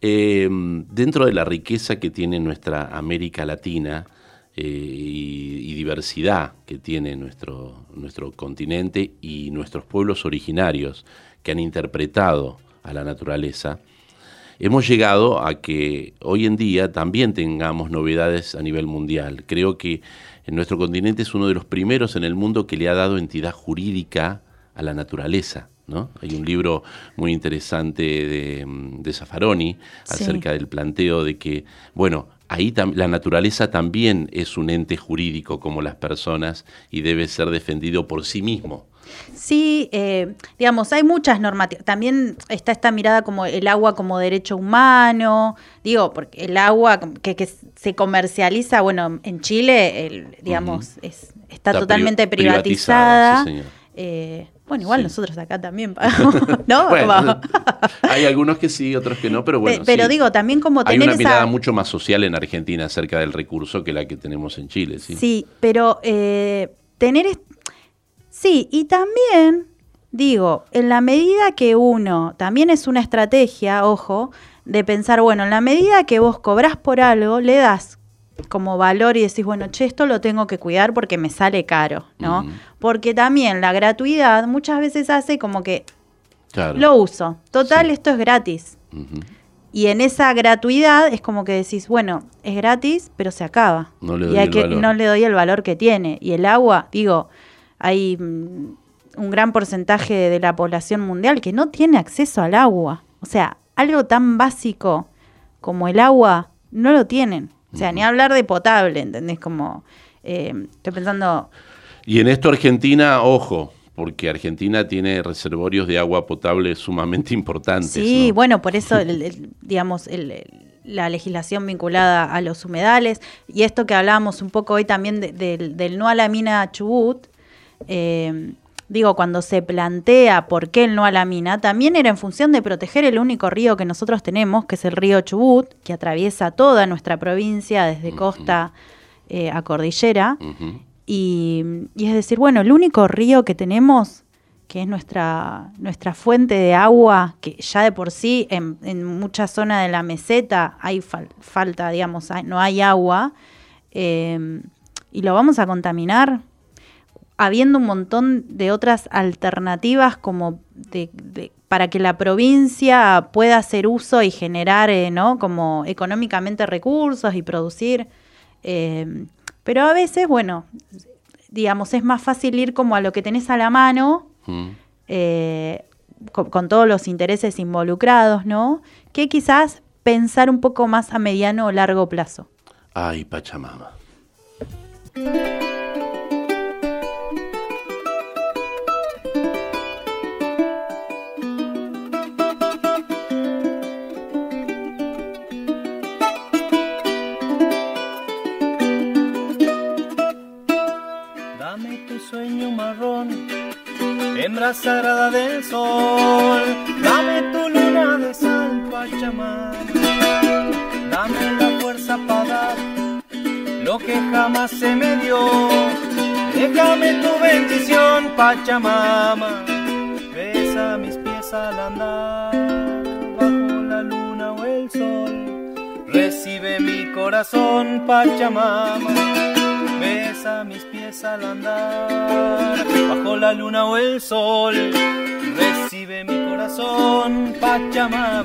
Eh, dentro de la riqueza que tiene nuestra América Latina, eh, y, diversidad que tiene nuestro, nuestro continente y nuestros pueblos originarios que han interpretado a la naturaleza, hemos llegado a que hoy en día también tengamos novedades a nivel mundial. Creo que en nuestro continente es uno de los primeros en el mundo que le ha dado entidad jurídica a la naturaleza. ¿no? Hay un libro muy interesante de, de Zaffaroni acerca del planteo de que, bueno, ahí la naturaleza también es un ente jurídico como las personas y debe ser defendido por sí mismo. Sí, eh, digamos, hay muchas normativas. También está esta mirada como el agua como derecho humano. Digo, porque el agua que, se comercializa, bueno, en Chile, digamos, es, está, totalmente privatizada. Eh, bueno, igual nosotros acá también pagamos, ¿no? hay algunos que sí, otros que no, pero bueno. Pero digo, también como tener Hay una mirada mucho más social en Argentina acerca del recurso que la que tenemos en Chile, sí. Sí, pero eh, tener... Sí, y también, digo, en la medida que uno, también es una estrategia, ojo, de pensar, bueno, en la medida que vos cobrás por algo, le das como valor y decís, bueno, che, esto lo tengo que cuidar porque me sale caro, ¿no? Porque también la gratuidad muchas veces hace como que lo uso. Total, esto es gratis. Y en esa gratuidad es como que decís, bueno, es gratis, pero se acaba. No le doy, y el, que, valor. No le doy el valor que tiene. Y el agua, digo, hay mm, un gran porcentaje de la población mundial que no tiene acceso al agua. O sea, algo tan básico como el agua no lo tienen. O sea, ni hablar de potable, ¿entendés? Como, eh, estoy pensando... Y en esto Argentina, ojo, porque Argentina tiene reservorios de agua potable sumamente importantes. Sí, bueno, por eso, digamos, la legislación vinculada a los humedales y esto que hablábamos un poco hoy también del no a la mina Chubut, eh, digo, cuando se plantea por qué el no a la mina, también era en función de proteger el único río que nosotros tenemos, que es el río Chubut, que atraviesa toda nuestra provincia desde costa eh, a cordillera. y, es decir, bueno, el único río que tenemos, que es nuestra, nuestra fuente de agua, que ya de por sí en, en muchas zonas de la meseta hay falta, digamos, no hay agua, eh, y lo vamos a contaminar habiendo un montón de otras alternativas como de, para que la provincia pueda hacer uso y generar, eh, ¿no? Como económicamente recursos y producir. Eh, pero a veces, bueno, digamos, es más fácil ir como a lo que tenés a la mano, mm. eh, con, con, todos los intereses involucrados, ¿no? Que quizás pensar un poco más a mediano o largo plazo. Ay, Pachamama. Hembra sagrada del sol, dame tu luna de sal, Pachamama, dame la fuerza para dar lo que jamás se me dio, déjame tu bendición, Pachamama, besa mis pies al andar, bajo la luna o el sol, recibe mi corazón, Pachamama, besa mis pies al andar, bajo la luna o el sol, recibe mi corazón, Pachamama.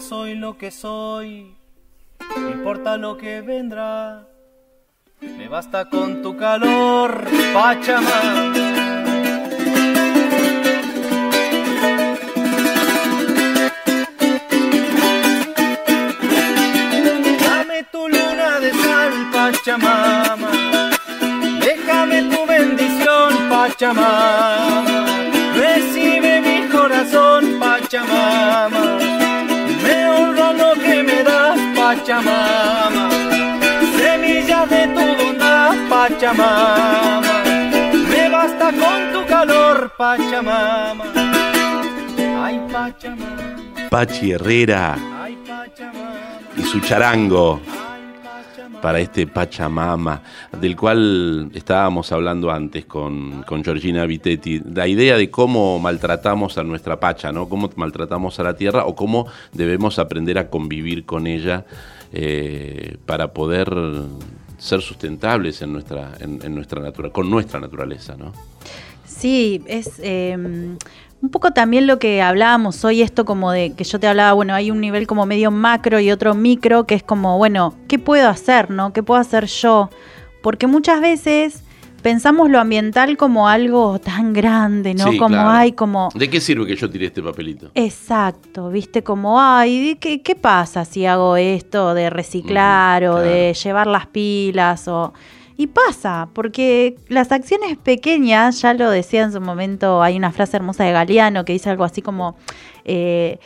soy lo que soy, no importa lo que vendrá, Me basta con tu calor, Pachamama. Dame tu luna de sal, Pachamama. Déjame tu bendición, Pachamama. Recibe mi corazón, Pachamama. Pachamama. Semilla de tu bondad, Pachamama. Me basta con tu calor, Pachamama. Ay, Pachamama. Pachi Herrera Ay, Pachamama. y su charango. Para este Pachamama, del cual estábamos hablando antes con, con Georgina Vitetti, la idea de cómo maltratamos a nuestra Pacha, ¿no? cómo maltratamos a la tierra o cómo debemos aprender a convivir con ella eh, para poder ser sustentables en nuestra, en, nuestra natura, con nuestra naturaleza, ¿no? Sí, es eh, un poco también lo que hablábamos hoy, esto como de que yo te hablaba, bueno, hay un nivel como medio macro y otro micro, que es como, bueno, ¿qué puedo hacer, no? ¿Qué puedo hacer yo? Porque muchas veces pensamos lo ambiental como algo tan grande, ¿no? Sí, como claro. hay como... ¿De qué sirve que yo tire este papelito? Exacto, viste como, ay, ¿qué, qué pasa si hago esto de reciclar o claro. de llevar las pilas? o Y pasa, porque las acciones pequeñas, ya lo decía en su momento, hay una frase hermosa de Galeano que dice algo así como, eh,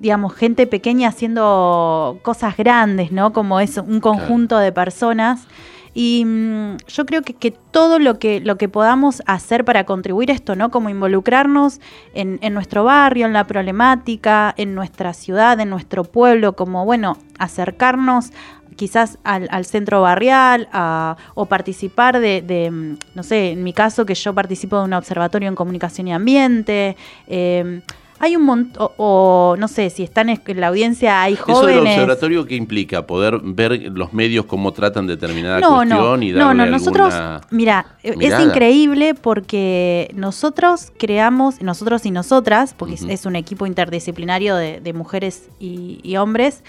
digamos, gente pequeña haciendo cosas grandes, ¿no? Como es un conjunto de personas. Y mm, yo creo que, que todo lo que, lo que podamos hacer para contribuir a esto, ¿no? Como involucrarnos en, en nuestro barrio, en la problemática, en nuestra ciudad, en nuestro pueblo, como, bueno, acercarnos quizás al, al centro barrial a- o participar de, de, mm, no sé, en mi caso que yo participo de un observatorio en comunicación y ambiente. eh, hay un montón, o, no sé, si están en la audiencia, hay ¿Eso del jóvenes. observatorio qué implica? ¿Poder ver los medios cómo tratan determinada No, cuestión no, y darle no, no, nosotros, mira, es increíble porque nosotros creamos, nosotros y nosotras, porque es- un equipo interdisciplinario de, de mujeres y, y hombres,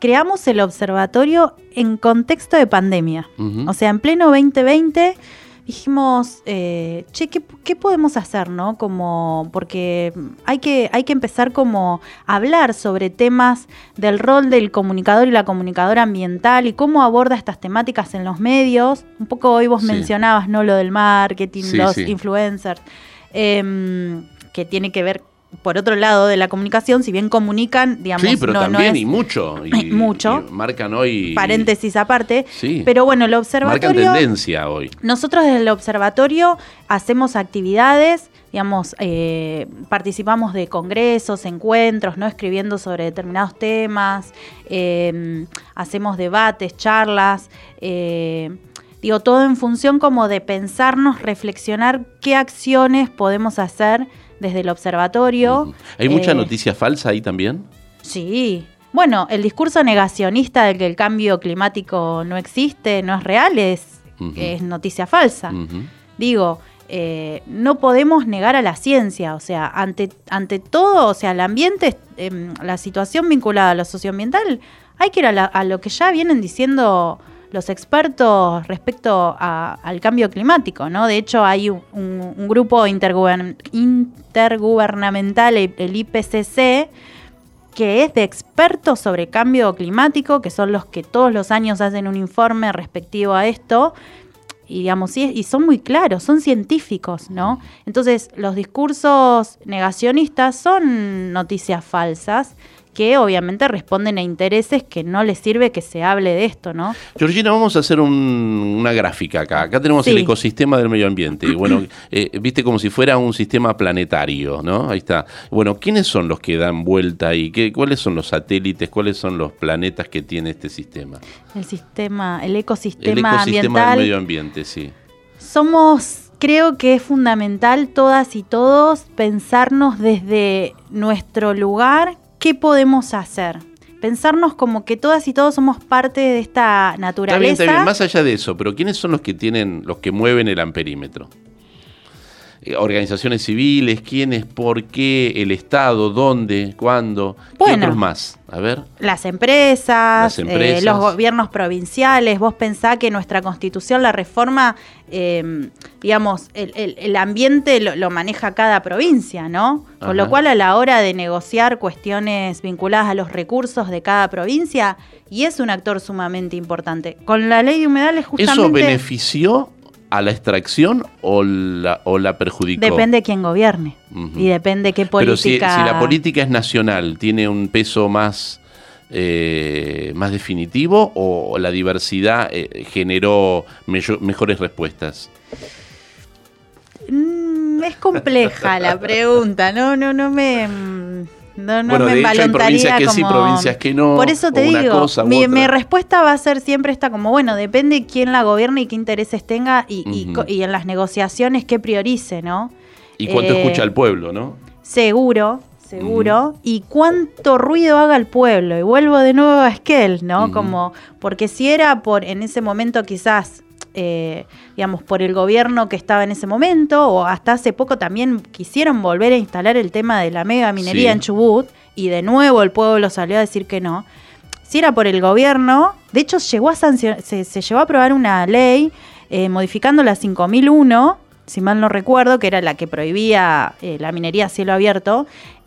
creamos el observatorio en contexto de pandemia. O sea, en pleno 2020 dijimos, eh, che, ¿qué, qué podemos hacer, no? Como, porque hay que, hay que empezar como a hablar sobre temas del rol del comunicador y la comunicadora ambiental y cómo aborda estas temáticas en los medios. Un poco hoy vos Sí. mencionabas, ¿no? Lo del marketing, Sí, los sí. influencers, em, que tiene que ver por otro lado de la comunicación, si bien comunican, digamos, Sí, pero no, no también es y mucho. Y, Mucho. y marcan hoy... paréntesis aparte. Sí. Pero bueno, el Marcan observatorio... tendencia hoy. Nosotros desde el observatorio hacemos actividades, digamos, eh, participamos de congresos, encuentros, ¿no? Escribiendo sobre determinados temas, eh, hacemos debates, charlas, eh, digo, todo en función como de pensarnos, reflexionar qué acciones podemos hacer desde el observatorio. ¿Hay mucha Eh, noticia falsa ahí también? Sí. Bueno, el discurso negacionista de que el cambio climático no existe, no es real, es, es noticia falsa. Digo, eh, no podemos negar a la ciencia, o sea, ante, ante todo, o sea, el ambiente, em, la situación vinculada a lo socioambiental, hay que ir a, la- a lo que ya vienen diciendo los expertos respecto al cambio climático, ¿no? De hecho, hay un, grupo intergubern- intergubernamental, el IPCC, que es de expertos sobre cambio climático, que son los que todos los años hacen un informe respectivo a esto, y digamos, y son muy claros, son científicos, ¿no? Entonces, los discursos negacionistas son noticias falsas que obviamente responden a intereses que no les sirve que se hable de esto, ¿no? Georgina, vamos a hacer un- una gráfica acá. Acá tenemos el ecosistema del medio ambiente. Y Bueno, eh, viste como si fuera un sistema planetario, ¿no? Ahí está. Bueno, ¿quiénes son los que dan vuelta ahí? ¿Qué, ¿Cuáles son los satélites? ¿Cuáles son los planetas que tiene este sistema? El sistema, el El ecosistema, ecosistema ambiental. del medio ambiente, sí. Somos, creo que es fundamental todas y todos pensarnos desde nuestro lugar qué podemos hacer. Pensarnos como que todas y todos somos parte de esta Está bien, naturaleza. está bien, más allá de eso, pero ¿quiénes son los que tienen, los que mueven el amperímetro? Eh, organizaciones civiles, quiénes, por qué, el Estado, dónde, cuándo, Bueno. qué otros más. A ver. Las empresas, Las empresas. eh, los gobiernos provinciales, vos pensá que nuestra constitución, la reforma, eh, digamos, el, el- el ambiente lo, lo maneja cada provincia, ¿no? Con lo cual a la hora de negociar cuestiones vinculadas a los recursos de cada provincia, y es un actor sumamente importante. Con la ley de humedales justamente... ¿Eso benefició a la extracción o la, o la perjudicó? Depende de quién gobierne y depende qué política... Pero si, si la política es nacional, ¿tiene un peso más, eh, más definitivo o la diversidad eh, generó mejores respuestas? Mm, es compleja la pregunta, no, no, no me... No, no Bueno, me de hecho, hay provincias que sí, provincias que no, Por eso te digo, cosa mi, mi respuesta va a ser siempre esta como, bueno, depende quién la gobierne y qué intereses tenga y, en las negociaciones qué priorice, ¿no? ¿Y cuánto Eh, escucha el pueblo, no? Seguro, seguro. Y cuánto ruido haga el pueblo. Y vuelvo de nuevo a Esquel, ¿no? Como, porque si era por, en ese momento quizás, eh, digamos, por el gobierno que estaba en ese momento, o hasta hace poco también quisieron volver a instalar el tema de la mega minería Sí. en Chubut, y de nuevo el pueblo salió a decir que no. Si era por el gobierno, de hecho llegó a sancionar, se, se llevó a aprobar una ley eh, modificando la 5001, si mal no recuerdo, que era la que prohibía eh, la minería a cielo abierto,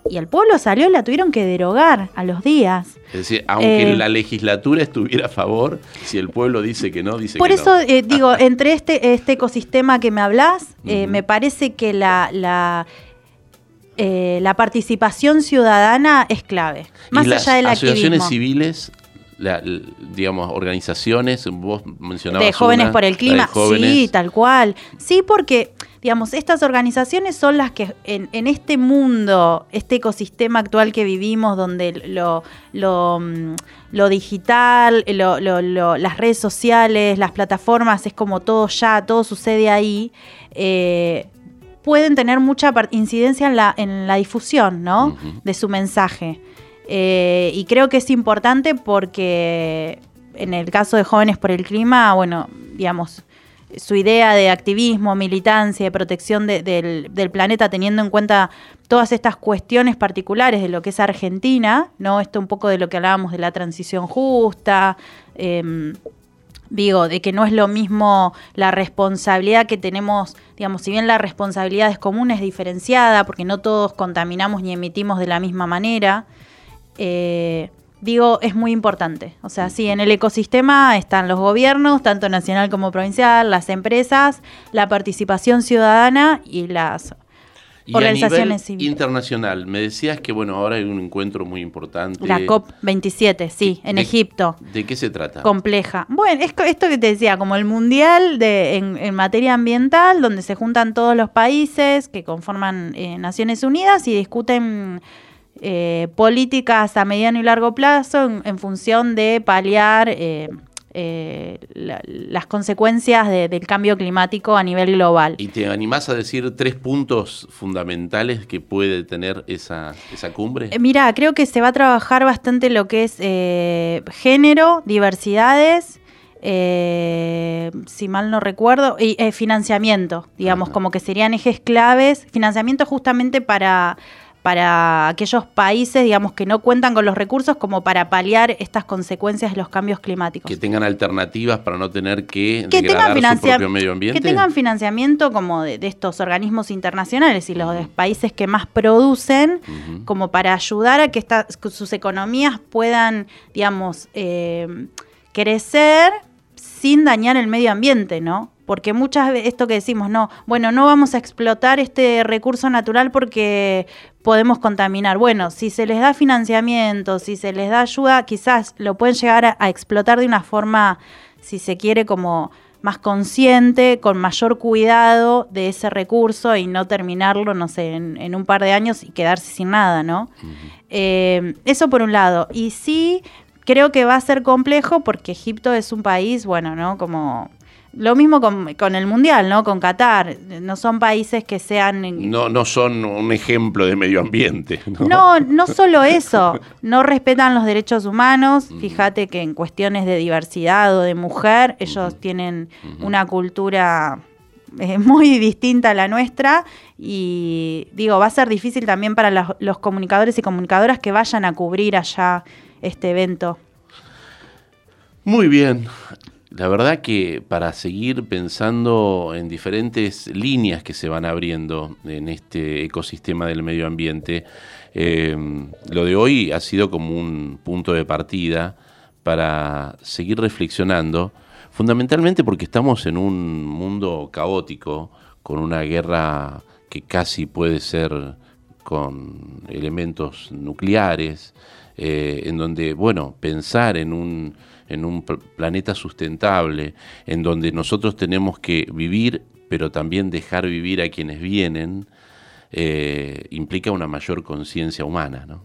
y el pueblo salió y la tuvieron que derogar a los días. Es decir, aunque Eh, la legislatura estuviera a favor, si el pueblo dice que no, dice Por que eso no. eh, digo, entre este, este ecosistema que me hablas, eh, me parece que la, la, eh, la participación ciudadana es clave. Más y las allá del asociaciones activismo. civiles, la- digamos, organizaciones, vos mencionabas de jóvenes una, por el clima, sí, tal cual. Sí, porque, digamos, estas organizaciones son las que en, en este mundo, este ecosistema actual que vivimos, donde lo, lo, mm, lo digital, lo- las redes sociales, las plataformas, es como todo ya, todo sucede ahí. eh, pueden tener mucha incidencia en la, en la difusión, ¿no? De su mensaje. Eh, y creo que es importante porque en el caso de Jóvenes por el Clima, bueno, digamos, su idea de activismo, militancia, de protección de- del, del planeta, teniendo en cuenta todas estas cuestiones particulares de lo que es Argentina, ¿no? Esto un poco de lo que hablábamos de la transición justa, em, digo, de que no es lo mismo la responsabilidad que tenemos, digamos, si bien la responsabilidad es común, es diferenciada, porque no todos contaminamos ni emitimos de la misma manera, eh, digo, es muy importante. O sea, sí, en el ecosistema están los gobiernos, tanto nacional como provincial, las empresas, la participación ciudadana y las Y organizaciones a nivel civiles. internacional, me decías que, bueno, ahora hay un encuentro muy importante. La COP27, sí, en ¿De- Egipto. ¿De qué se trata? compleja. Bueno, es esto que te decía, como el mundial de, en, en materia ambiental, donde se juntan todos los países que conforman eh, Naciones Unidas y discuten eh, políticas a mediano y largo plazo en, en función de paliar eh, eh, la- las consecuencias de- del cambio climático a nivel global. ¿Y te animás a decir tres puntos fundamentales que puede tener esa, esa cumbre? Mira, creo que se va a trabajar bastante lo que es género, diversidades, eh, si mal no recuerdo, y eh, financiamiento, digamos, Ajá. como que serían ejes claves. Financiamiento justamente para, para aquellos países, digamos, que no cuentan con los recursos como para paliar estas consecuencias de los cambios climáticos. que tengan alternativas para no tener que, que tengan, degradar su financia- propio medio ambiente. que tengan financiamiento como de, de estos organismos internacionales y los países que más producen, como para ayudar a que estas, que sus economías puedan, digamos, eh, crecer sin dañar el medio ambiente, ¿no? Porque muchas veces esto que decimos, no, bueno, no vamos a explotar este recurso natural porque podemos contaminar. Bueno, si se les da financiamiento, si se les da ayuda, quizás lo pueden llegar a, a explotar de una forma, si se quiere, como más consciente, con mayor cuidado de ese recurso y no terminarlo, no sé, en, en un par de años y quedarse sin nada, ¿no? Eh, eso por un lado. Y sí, creo que va a ser complejo porque Egipto es un país, bueno, ¿no? Como lo mismo con, con el Mundial, ¿no? Con Qatar. No son países que sean... No, no son un ejemplo de medio ambiente. No, No, no solo eso, no respetan los derechos humanos. Fíjate que en cuestiones de diversidad o de mujer, ellos tienen una cultura eh, muy distinta a la nuestra y digo, va a ser difícil también para los, los comunicadores y comunicadoras que vayan a cubrir allá este evento. Muy bien. La verdad que para seguir pensando en diferentes líneas que se van abriendo en este ecosistema del medio ambiente, eh, lo de hoy ha sido como un punto de partida para seguir reflexionando, fundamentalmente porque estamos en un mundo caótico, con una guerra que casi puede ser con elementos nucleares, eh, en donde, bueno, pensar en un en un planeta sustentable, en donde nosotros tenemos que vivir, pero también dejar vivir a quienes vienen, eh, implica una mayor conciencia humana, ¿no?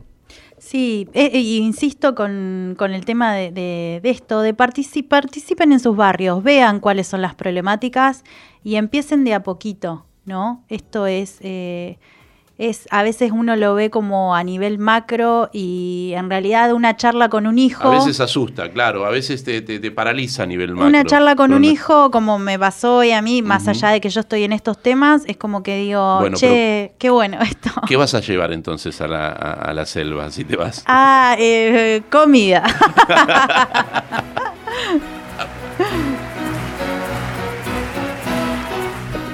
Sí, eh, eh, insisto con, el tema de, esto, de participen en sus barrios, vean cuáles son las problemáticas y empiecen de a poquito, ¿no? Esto es es a veces uno lo ve como a nivel macro y en realidad una charla con un hijo. A veces asusta, claro, a veces te, paraliza a nivel macro. Una charla con un hijo, como me pasó hoy a mí, más allá de que yo estoy en estos temas, es como que digo, che, qué bueno esto. ¿Qué vas a llevar entonces a la, selva si te vas? Ah, eh, comida.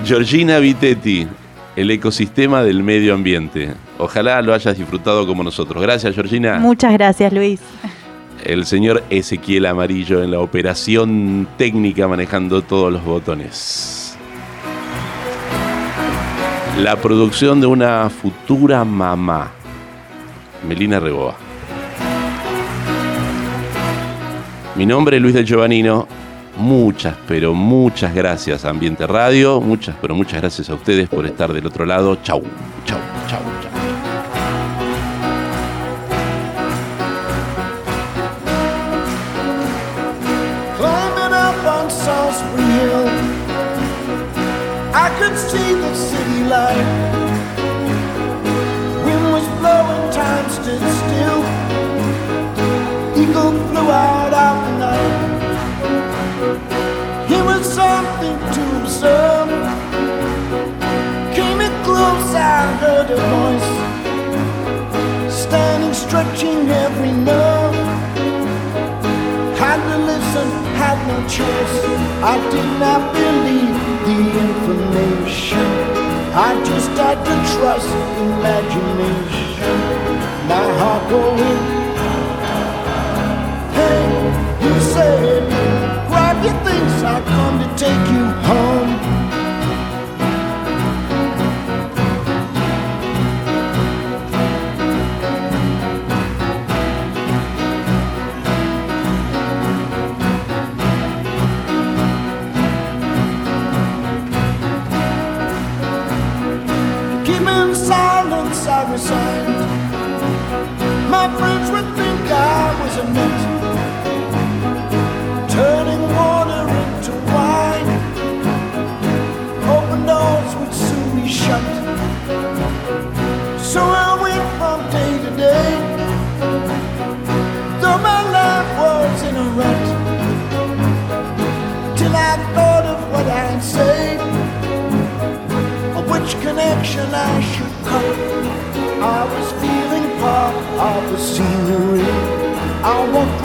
Georgina Vitetti, el ecosistema del medio ambiente. Ojalá lo hayas disfrutado como nosotros. Gracias, Georgina. Muchas gracias, Luis. El señor Ezequiel Amarillo en la operación técnica manejando todos los botones. La producción de una futura mamá. Melina Reboa. Mi nombre es Luis del Giovannino Muchas, pero muchas gracias Ambiente Radio. Muchas, pero muchas gracias a ustedes por estar del otro lado. Chau, chau, chau, chau. I could see the city light. Wind was blowing, time stood still. Eagle flew out choice. I did not believe the information. I just had to trust imagination. My heart going. Hey, he said you thinks I come to take you home. sun I walked